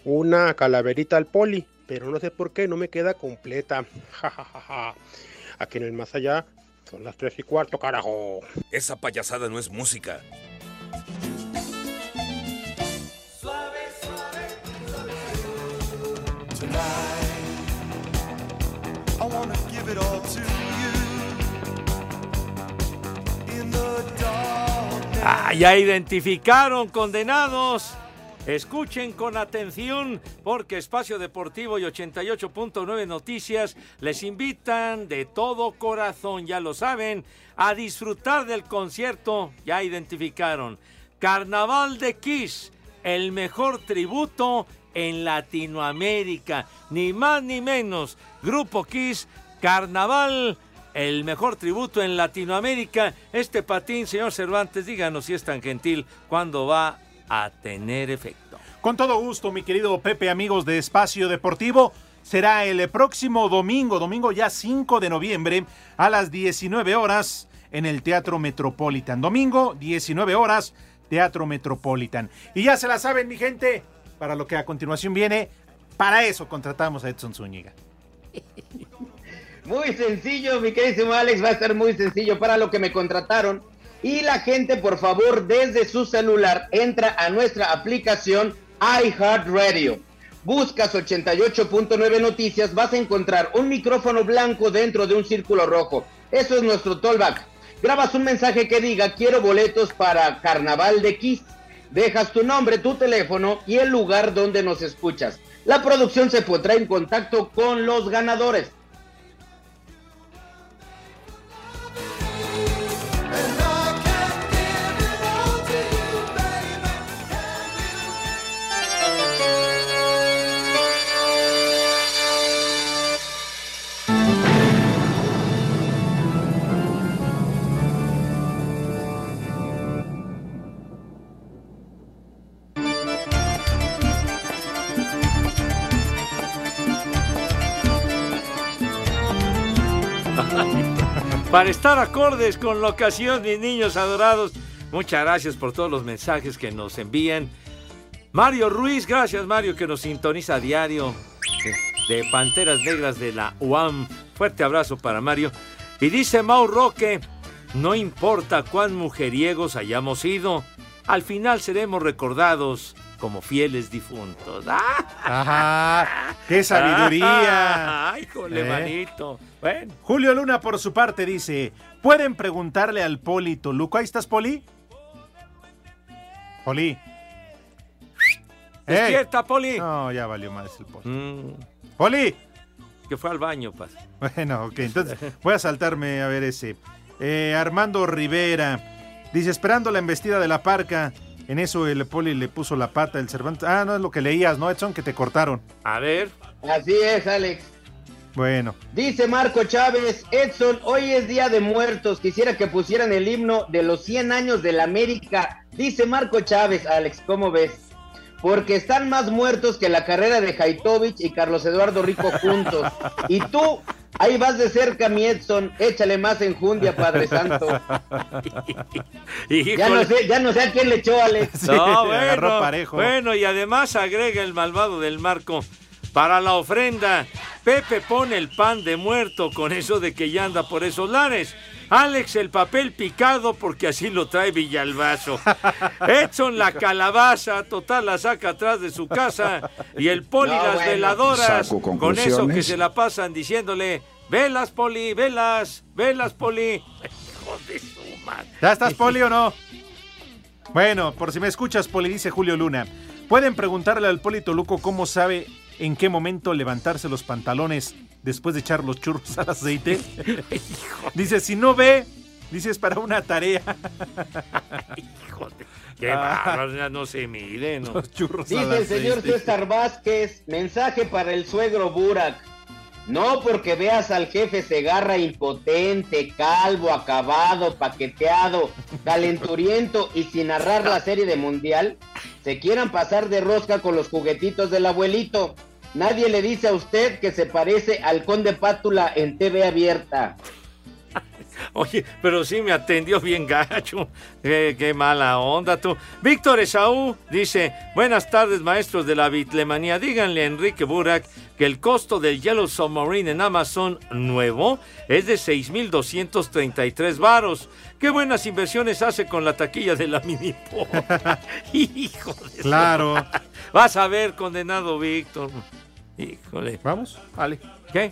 [SPEAKER 36] una calaverita al poli, pero no sé por qué no me queda completa. Ja, ja, ja, ja. Aquí en el más allá son las tres y cuarto, carajo.
[SPEAKER 37] Esa payasada no es música.
[SPEAKER 38] I wanna give it all to you. In the dark.
[SPEAKER 4] Ah, ya identificaron condenados. Escuchen con atención porque Espacio Deportivo y 88.9 Noticias les invitan de todo corazón, ya lo saben, a disfrutar del concierto. Ya identificaron. Carnaval de Kiss, el mejor tributo en Latinoamérica. Ni más ni menos. Grupo Kiss, Carnaval el mejor tributo en Latinoamérica. Este patín, señor Cervantes, díganos si es tan gentil, cuándo va a tener efecto.
[SPEAKER 6] Con todo gusto, mi querido Pepe, amigos de Espacio Deportivo. Será el próximo domingo, domingo ya 5 de noviembre, a las 19 horas, en el Teatro Metropolitan. Domingo, 19 horas, Teatro Metropolitan. Y ya se la saben, mi gente, para lo que a continuación viene, para eso contratamos a Edson Zúñiga.
[SPEAKER 5] Muy sencillo, mi queridísimo Alex, va a estar muy sencillo para lo que me contrataron. Y la gente, por favor, desde su celular, entra a nuestra aplicación iHeartRadio. Buscas 88.9 noticias, vas a encontrar un micrófono blanco dentro de un círculo rojo. Eso es nuestro tollback. Grabas un mensaje que diga quiero boletos para Carnaval de Kiss. Dejas tu nombre, tu teléfono y el lugar donde nos escuchas. La producción se pondrá en contacto con los ganadores.
[SPEAKER 4] Para estar acordes con la ocasión, mis niños adorados, muchas gracias por todos los mensajes que nos envían. Mario Ruiz, gracias Mario que nos sintoniza a diario de, Panteras Negras de la UAM. Fuerte abrazo para Mario. Y dice Mau Roque, no importa cuán mujeriegos hayamos sido, al final seremos recordados como fieles difuntos.
[SPEAKER 6] Ajá, qué sabiduría.
[SPEAKER 4] Ay, jole,
[SPEAKER 6] ¿Eh?
[SPEAKER 4] manito. Bueno.
[SPEAKER 6] Julio Luna, por su parte, dice: ¿Pueden preguntarle al Poli Toluco? ¿Ahí estás, Poli? Poli.
[SPEAKER 4] Despierta, Poli.
[SPEAKER 6] No, ya valió más el Poli.
[SPEAKER 4] Mm,
[SPEAKER 6] ¡Poli!
[SPEAKER 4] que fue al baño, Paz.
[SPEAKER 6] Bueno, ok, entonces voy a saltarme a ver ese. Eh, Armando Rivera dice: Esperando la embestida de la parca. En eso el Poli le puso la pata el Cervantes. Ah, no es lo que leías, ¿no, Edson? Que te cortaron.
[SPEAKER 4] A ver.
[SPEAKER 5] Así es, Alex.
[SPEAKER 6] Bueno.
[SPEAKER 5] Dice Marco Chávez, Edson, hoy es Día de Muertos. Quisiera que pusieran el himno de los 100 años de la América Dice Marco Chávez, Alex, ¿cómo ves? Porque están más muertos que la carrera de Haitovich y Carlos Eduardo Rico juntos. Y tú, ahí vas de cerca, mi Edson, échale más enjundia, Padre Santo. Ya no sé, ya no sé a quién le echó, Alex.
[SPEAKER 4] No, bueno, bueno, y además agrega el malvado del Marco. Para la ofrenda, Pepe pone el pan de muerto con eso de que ya anda por esos lares. Alex el papel picado porque así lo trae Villalbazo. Edson la calabaza, total la saca atrás de su casa. Y el poli
[SPEAKER 5] No,
[SPEAKER 4] las
[SPEAKER 5] bueno.
[SPEAKER 4] veladoras. Con eso que se la pasan diciéndole, velas poli, velas, velas poli. Hijo de su madre.
[SPEAKER 6] ¿Ya estás, Poli, o no? Bueno, por si me escuchas, Poli, dice Julio Luna. Pueden preguntarle al Poli Toluco cómo sabe en qué momento levantarse los pantalones después de echar los churros al aceite. dice, si no ve, dice es para una tarea.
[SPEAKER 4] Qué
[SPEAKER 6] Ah.
[SPEAKER 4] no se mide, ¿no?
[SPEAKER 6] Los churros
[SPEAKER 5] Dice el señor César Vázquez, mensaje para el suegro Burak. No porque veas al jefe Segarra impotente, calvo, acabado, paqueteado, calenturiento y sin narrar la serie de mundial, se quieran pasar de rosca con los juguetitos del abuelito. Nadie le dice a usted que se parece al conde Pátula en TV abierta.
[SPEAKER 4] Oye, pero sí me atendió bien gacho. Qué, qué mala onda tú. Víctor Esaú dice, buenas tardes maestros de la bitlemanía. Díganle a Enrique Burak que el costo del Yellow Submarine en Amazon nuevo es de 6.233 varos. Qué buenas inversiones hace con la taquilla de la mini Hijo de
[SPEAKER 6] Claro.
[SPEAKER 4] Vas a ver, condenado Víctor. Híjole.
[SPEAKER 6] Vamos, vale.
[SPEAKER 4] ¿Qué?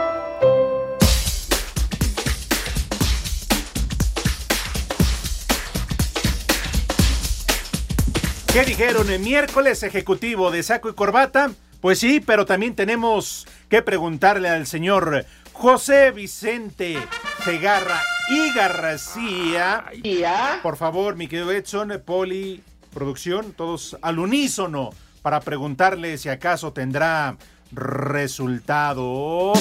[SPEAKER 6] ¿Qué dijeron? ¿El miércoles ejecutivo de saco y corbata? Pues sí, pero también tenemos que preguntarle al señor José Vicente Segarra y García. Por favor, mi querido Edson, Poli, producción, todos al unísono para preguntarle si acaso tendrá resultados.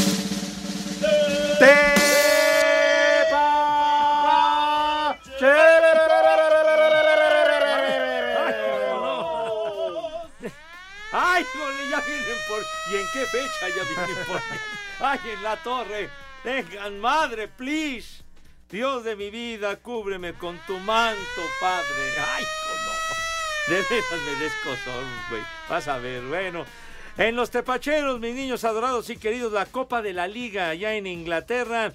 [SPEAKER 4] ¡Ay, ya vienen por... ¿Y en qué fecha ya vienen por mí? ¡Ay, en la torre! ¡Tengan madre, please! Dios de mi vida, cúbreme con tu manto, padre. ¡Ay, no! De veras me descosor, güey. Vas a ver, bueno. En los tepacheros, mis niños adorados y queridos, la Copa de la Liga allá en Inglaterra.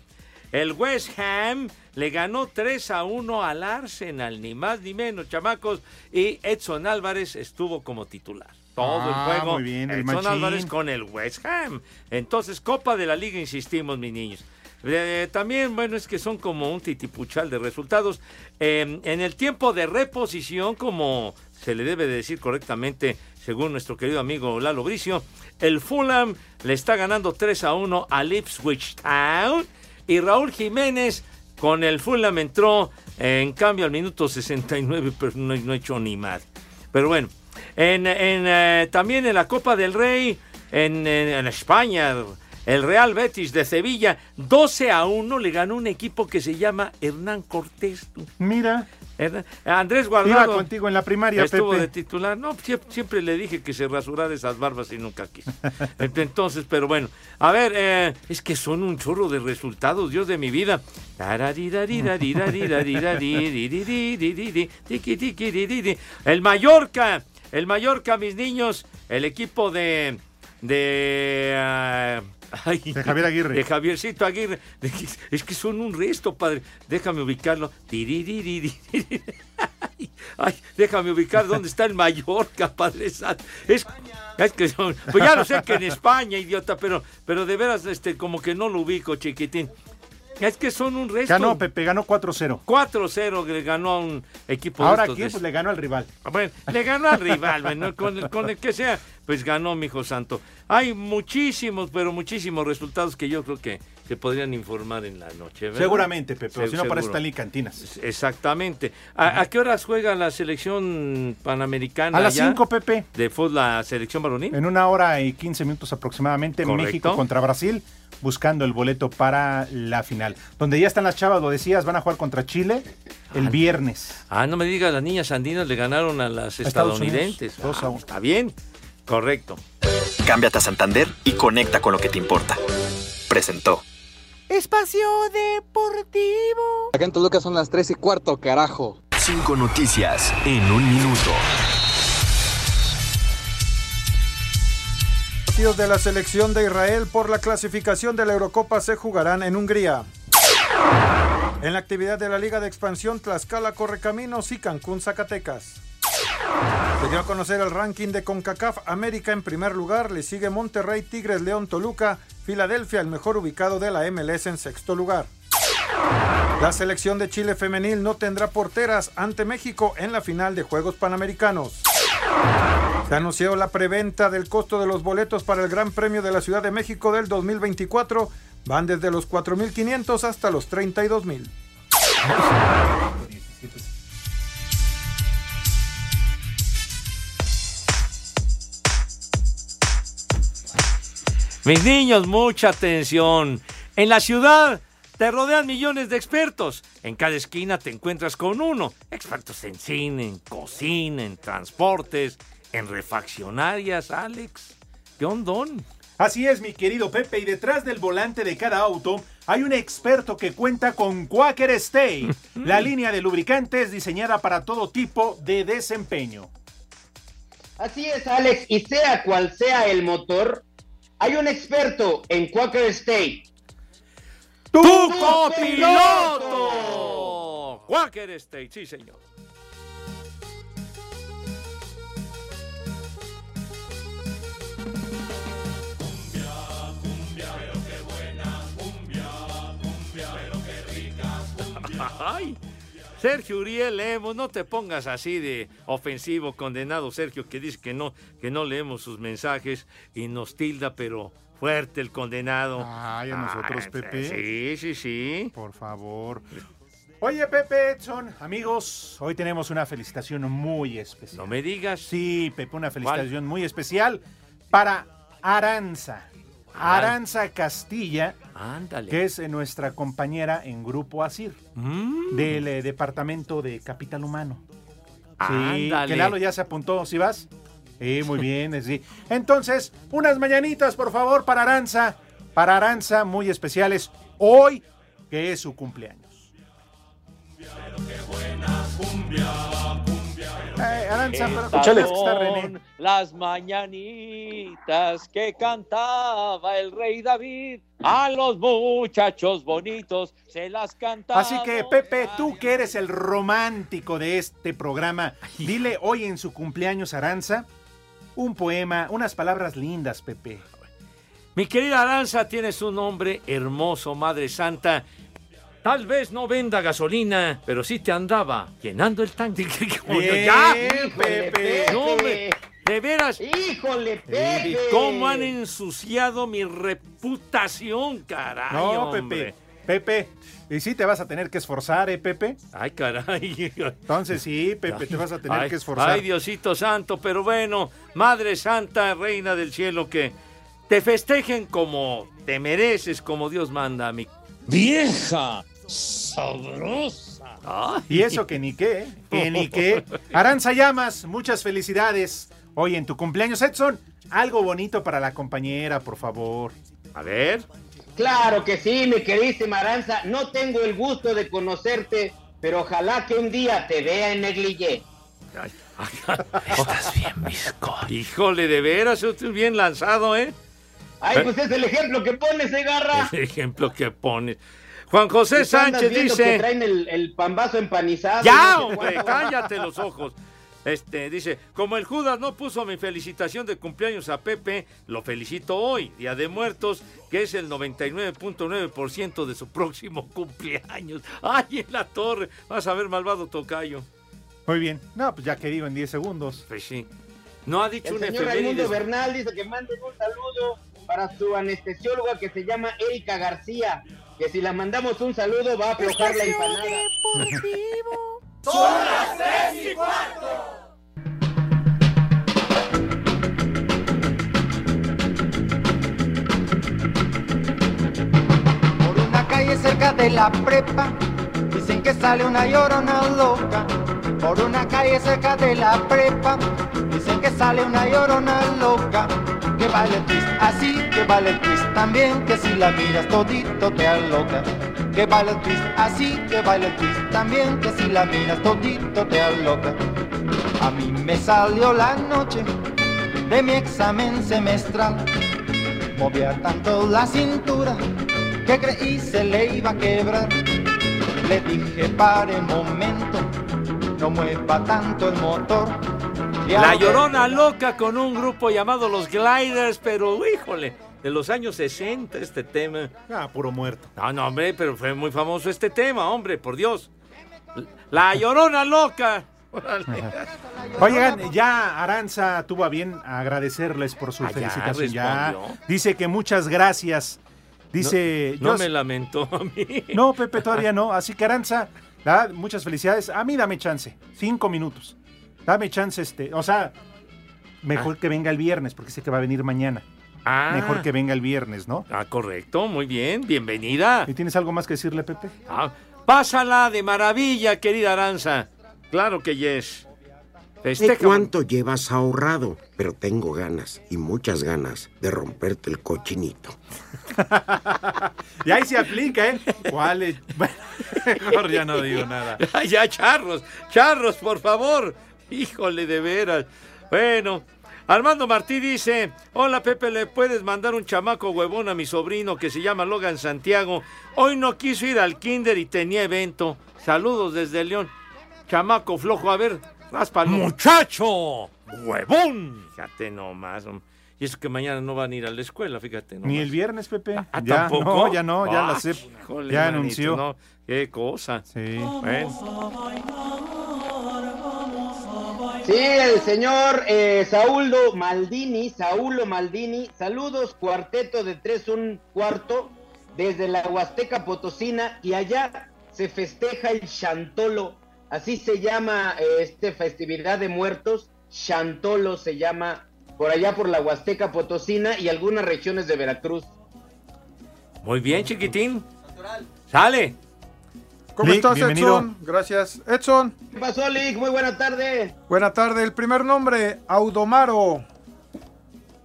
[SPEAKER 4] El West Ham le ganó 3 a 1 al Arsenal, ni más ni menos, chamacos. Y Edson Álvarez estuvo como titular. Todo
[SPEAKER 6] Ah,
[SPEAKER 4] el juego.
[SPEAKER 6] muy bien, el
[SPEAKER 4] Edson
[SPEAKER 6] machín.
[SPEAKER 4] Álvarez con el West Ham. Entonces, Copa de la Liga, insistimos, mis niños. Eh, también, bueno, es que son como un titipuchal de resultados. Eh, en el tiempo de reposición, como se le debe de decir correctamente, según nuestro querido amigo Lalo Bricio, el Fulham le está ganando 3 a 1 al Ipswich Town. Y Raúl Jiménez con el Fulham entró eh, en cambio al minuto 69, pero no, no echó ni mal. Pero bueno, en, en, eh, también en la Copa del Rey, en, en- en España, el Real Betis de Sevilla, 12 a 1 le ganó un equipo que se llama Hernán Cortés.
[SPEAKER 6] Mira.
[SPEAKER 4] Hernán- Andrés Guardado.
[SPEAKER 6] Iba contigo en la primaria,
[SPEAKER 4] Estuvo
[SPEAKER 6] Pepe.
[SPEAKER 4] de titular. No, siempre, siempre le dije que se rasurara esas barbas y nunca quiso. Entonces, pero bueno. A ver, eh, es que son un chorro de resultados, Dios de mi vida. El Mallorca, el Mallorca, mis niños, el equipo de... De, ah, ay,
[SPEAKER 6] De Javier Aguirre.
[SPEAKER 4] De Javiercito Aguirre. De es que son un resto, padre. Déjame ubicarlo. Ay, déjame ubicar dónde está el Mallorca, Padre Santo. Es, es que son, pues ya lo sé que en España, idiota, pero, pero de veras, este, como que no lo ubico, chiquitín. Es que son un resto.
[SPEAKER 6] Ganó, Pepe, ganó 4-0.
[SPEAKER 4] 4-0 le ganó a un equipo de
[SPEAKER 6] Ahora
[SPEAKER 4] de-
[SPEAKER 6] pues le ganó al rival.
[SPEAKER 4] Bueno, le ganó al rival, bueno, con, el, con el que sea, pues ganó mi hijo santo. Hay muchísimos, pero muchísimos resultados que yo creo que, que podrían informar en la noche. ¿verdad?
[SPEAKER 6] Seguramente, Pepe,
[SPEAKER 4] Se-
[SPEAKER 6] si no para en Cantinas.
[SPEAKER 4] Exactamente. ¿A, a qué horas juega la selección panamericana?
[SPEAKER 6] A las
[SPEAKER 4] allá?
[SPEAKER 6] 5, Pepe.
[SPEAKER 4] ¿De fútbol la selección varonil?
[SPEAKER 6] En una hora y 15 minutos aproximadamente,
[SPEAKER 4] Correcto.
[SPEAKER 6] México contra Brasil, buscando el boleto para la final. Donde ya están las chavas, lo decías, van a jugar contra Chile el viernes.
[SPEAKER 4] Ah, no me digas, las niñas andinas le ganaron a las
[SPEAKER 6] Unidos,
[SPEAKER 4] estadounidenses.
[SPEAKER 6] dos a
[SPEAKER 4] Ah,
[SPEAKER 6] uno.
[SPEAKER 4] Está bien, correcto.
[SPEAKER 39] Cámbiate a Santander y conecta con lo que te importa. Presentó.
[SPEAKER 40] Espacio Deportivo.
[SPEAKER 41] Acá en Toluca son las 3 y cuarto, carajo.
[SPEAKER 37] Cinco noticias en un minuto.
[SPEAKER 42] Partidos de la selección de Israel por la clasificación de la Eurocopa se jugarán en Hungría. En la actividad de la Liga de Expansión, Tlaxcala, Correcaminos y Cancún, Zacatecas. Se dio a conocer el ranking de CONCACAF América en primer lugar, le sigue Monterrey, Tigres, León, Toluca, Filadelfia, el mejor ubicado de la MLS en sexto lugar. La selección de Chile femenil no tendrá porteras ante México en la final de Juegos Panamericanos. Se anunció la preventa del costo de los boletos para el Gran Premio de la Ciudad de México del 2024. Van desde los 4.500 hasta los 32.000.
[SPEAKER 4] Mis niños, mucha atención. En la ciudad te rodean millones de expertos. En cada esquina te encuentras con uno. Expertos en cine, en cocina, en transportes, en refaccionarias, Alex. ¿Qué ondón?
[SPEAKER 6] Así es, mi querido Pepe, y detrás del volante de cada auto hay un experto que cuenta con Quaker Stay, la línea de lubricantes diseñada para todo tipo de desempeño.
[SPEAKER 5] Así es, Alex, y sea cual sea el motor, hay un experto en Quaker State.
[SPEAKER 4] ¡Tu copiloto! Quaker State, sí, señor. Ay, Sergio Uriel Lemos, no te pongas así de ofensivo, condenado Sergio, que dice que no, que no leemos sus mensajes y nos tilda, pero fuerte el condenado.
[SPEAKER 6] Ay, a nosotros,
[SPEAKER 4] Ay,
[SPEAKER 6] Pepe.
[SPEAKER 4] Sí, sí, sí.
[SPEAKER 6] Por favor. Oye, Pepe Edson, amigos, hoy tenemos una felicitación muy especial.
[SPEAKER 4] No me digas.
[SPEAKER 6] Sí, Pepe, una felicitación muy especial para Aranza. Aranza Castilla,
[SPEAKER 4] Ándale.
[SPEAKER 6] que es eh, nuestra compañera en Grupo ASIR,
[SPEAKER 4] Mm.
[SPEAKER 6] del eh, Departamento de Capital Humano. Sí,
[SPEAKER 4] Ándale.
[SPEAKER 6] que Lalo ya se apuntó, ¿sí vas? Sí, muy bien, sí. Entonces, unas mañanitas, por favor, para Aranza. Para Aranza, muy especiales, hoy, que es su cumpleaños. Pero
[SPEAKER 43] Estas
[SPEAKER 6] ¿cómo ves
[SPEAKER 43] son
[SPEAKER 6] René?
[SPEAKER 43] Las mañanitas que cantaba el rey David a los muchachos bonitos se las cantaba.
[SPEAKER 6] Así que, Pepe, tú que eres el romántico de este programa, dile hoy en su cumpleaños, Aranza, un poema, unas palabras lindas, Pepe.
[SPEAKER 4] Mi querida Aranza, tienes un nombre hermoso, Madre Santa. Tal vez no venda gasolina, pero sí te andaba llenando el tanque.
[SPEAKER 6] Bien,
[SPEAKER 4] ¡Ya!
[SPEAKER 6] Pepe.
[SPEAKER 4] No, hombre, de veras.
[SPEAKER 5] Híjole,
[SPEAKER 4] Pepe. ¿Cómo han ensuciado mi reputación, caray?
[SPEAKER 6] No,
[SPEAKER 4] hombre?
[SPEAKER 6] Pepe. Pepe, y sí te vas a tener que esforzar, ¿eh, Pepe?
[SPEAKER 4] Ay, caray.
[SPEAKER 6] Entonces sí, Pepe, te vas a tener
[SPEAKER 4] Ay,
[SPEAKER 6] que esforzar.
[SPEAKER 4] Ay, Diosito Santo, pero bueno, Madre Santa, Reina del Cielo, que te festejen como te mereces, como Dios manda, mi
[SPEAKER 43] ¡Vieja! ¡Sabrosa!
[SPEAKER 6] Y eso que ni qué, ¿eh? que ni qué. Aranza Llamas, muchas felicidades. Hoy en tu cumpleaños, Edson, algo bonito para la compañera, por favor.
[SPEAKER 4] A ver.
[SPEAKER 5] Claro que sí, mi queridísima Aranza. No tengo el gusto de conocerte, pero ojalá que un día te vea en negligé.
[SPEAKER 4] Estás bien, Misco. Híjole, de veras, estoy bien lanzado, ¿eh?
[SPEAKER 5] Ay, pues es el ejemplo que pones, ¿eh, Garra?
[SPEAKER 4] El ejemplo que pones. Juan José
[SPEAKER 5] ¿Y tú andas
[SPEAKER 4] Sánchez
[SPEAKER 5] viendo que
[SPEAKER 4] dice...
[SPEAKER 5] traen el, el pambazo empanizado.
[SPEAKER 4] Ya,
[SPEAKER 5] No
[SPEAKER 4] hombre, cállate los ojos. Este, dice, como el Judas no puso mi felicitación de cumpleaños a Pepe, lo felicito hoy, Día de Muertos, que es el 99.9% de su próximo cumpleaños. ¡Ay, en la torre! Vas a ver, malvado tocayo.
[SPEAKER 6] Muy bien. No, pues ya que digo en 10 segundos.
[SPEAKER 4] Pues sí. No ha dicho
[SPEAKER 5] El
[SPEAKER 4] una
[SPEAKER 5] señor Raimundo. Bernal dice que manden un saludo para su anestesióloga que se llama Erika García. Que si la mandamos un saludo va a aflojar la empanada.
[SPEAKER 38] Son las tres y cuarto.
[SPEAKER 44] Por una calle cerca de la prepa, dicen que sale una llorona loca. Por una calle cerca de la prepa, dicen que sale una llorona loca. Que vale el twist así, que vale el twist también, que si la miras todito te aloca. Que vale el twist así, que vale el twist también, que si la miras todito te aloca. A mí me salió la noche de mi examen semestral. Movía tanto la cintura que creí se le iba a quebrar. Le dije pare un momento, no mueva tanto el motor.
[SPEAKER 4] La Llorona Loca con un grupo llamado Los Gliders, pero híjole, de los años 60 este tema.
[SPEAKER 6] Ah, puro muerto.
[SPEAKER 4] No, no, hombre, pero fue muy famoso este tema, hombre, por Dios. La Llorona Loca.
[SPEAKER 6] Oigan, ya Aranza tuvo a bien agradecerles por su
[SPEAKER 4] Ah, ya
[SPEAKER 6] felicitación. Ya
[SPEAKER 4] respondió.
[SPEAKER 6] dice que muchas gracias. Dice,
[SPEAKER 4] No, no
[SPEAKER 6] yo-
[SPEAKER 4] me lamentó a mí.
[SPEAKER 6] No, Pepe, todavía no. Así que Aranza, ¿verdad? muchas felicidades. A mí dame chance, cinco minutos. Dame chance, este, o sea, mejor que venga el viernes, porque sé que va a venir mañana.
[SPEAKER 4] Ah.
[SPEAKER 6] Mejor que venga el viernes, ¿no?
[SPEAKER 4] Ah, correcto, muy bien, bienvenida.
[SPEAKER 6] ¿Y tienes algo más que decirle, Pepe?
[SPEAKER 4] Ah, pásala de maravilla, querida Aranza. Claro que yes. Festeja.
[SPEAKER 45] cuánto llevas ahorrado, pero tengo ganas y muchas ganas de romperte el cochinito.
[SPEAKER 6] Y ahí se aplica, ¿eh? ¿Cuál es? Mejor ya no digo nada.
[SPEAKER 4] Ay, ya, charros, charros, por favor. Híjole, de veras. Bueno, Armando Martí dice, hola Pepe, ¿le puedes mandar un chamaco huevón a mi sobrino que se llama Logan Santiago? Hoy no quiso ir al kinder y tenía evento. Saludos desde León. Chamaco flojo, a ver, ráspalo. ¡Muchacho! ¡Huevón! Fíjate nomás. Y eso que mañana no van a ir a la escuela, fíjate nomás.
[SPEAKER 6] Ni el viernes, Pepe.
[SPEAKER 4] Ah,
[SPEAKER 6] ya,
[SPEAKER 4] ¿tampoco?
[SPEAKER 6] no, ya no, ya la
[SPEAKER 4] Ay,
[SPEAKER 6] sé.
[SPEAKER 4] híjole,
[SPEAKER 6] ya
[SPEAKER 4] manito,
[SPEAKER 6] anunció.
[SPEAKER 4] no, qué cosa.
[SPEAKER 6] Sí.
[SPEAKER 4] Bueno.
[SPEAKER 5] Sí, el señor eh, Maldini, Saúlo Maldini, saludos, cuarteto de tres un cuarto, desde la Huasteca Potosina, y allá se festeja el Chantolo, así se llama eh, este festividad de muertos, Chantolo se llama por allá por la Huasteca Potosina y algunas regiones de Veracruz.
[SPEAKER 4] Muy bien, chiquitín. Sale.
[SPEAKER 42] ¿Cómo
[SPEAKER 6] Lick,
[SPEAKER 42] estás,
[SPEAKER 6] bienvenido.
[SPEAKER 42] Edson? Gracias. Edson,
[SPEAKER 5] ¿Qué pasó, Lick? Muy buena tarde.
[SPEAKER 42] buena tarde. El primer nombre, Audomaro.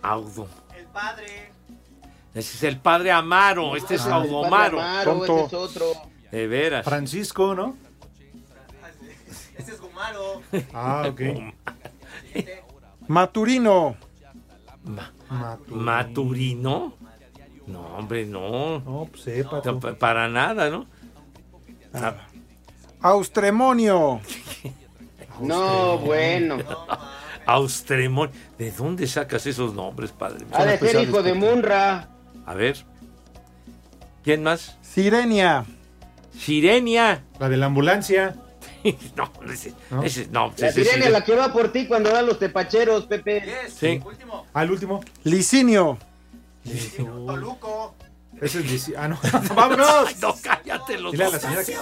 [SPEAKER 4] Audo. El padre. Ese es el padre Amaro. Este es
[SPEAKER 5] Ah, el
[SPEAKER 4] Audomaro.
[SPEAKER 5] padre Amaro,
[SPEAKER 6] Tonto.
[SPEAKER 5] ese es otro.
[SPEAKER 4] De veras.
[SPEAKER 6] Francisco, ¿no?
[SPEAKER 38] Ese es Gumaro.
[SPEAKER 6] Ah, ok.
[SPEAKER 42] Maturino.
[SPEAKER 4] ¿Maturino? No, hombre, no.
[SPEAKER 6] No, pues sepa.
[SPEAKER 4] No, pa- Para nada, ¿no? Ah,
[SPEAKER 42] Austremonio.
[SPEAKER 5] No, bueno.
[SPEAKER 4] Austremón. ¿De dónde sacas esos nombres, padre?
[SPEAKER 5] Ha de ser hijo de Munra.
[SPEAKER 4] A ver. ¿Quién más?
[SPEAKER 42] Sirenia.
[SPEAKER 4] Sirenia.
[SPEAKER 6] La de la ambulancia.
[SPEAKER 4] no, ese,
[SPEAKER 6] ¿No?
[SPEAKER 4] ese- no,
[SPEAKER 5] La
[SPEAKER 4] ese- ese-
[SPEAKER 5] la que va por ti cuando dan los tepacheros, Pepe.
[SPEAKER 4] Sí.
[SPEAKER 6] Al último.
[SPEAKER 42] Licinio.
[SPEAKER 38] Toluco.
[SPEAKER 6] Ese es Lici- Ah, no. ¡Vámonos!
[SPEAKER 4] Ay, no, cállate los
[SPEAKER 6] Dile a la señora que-.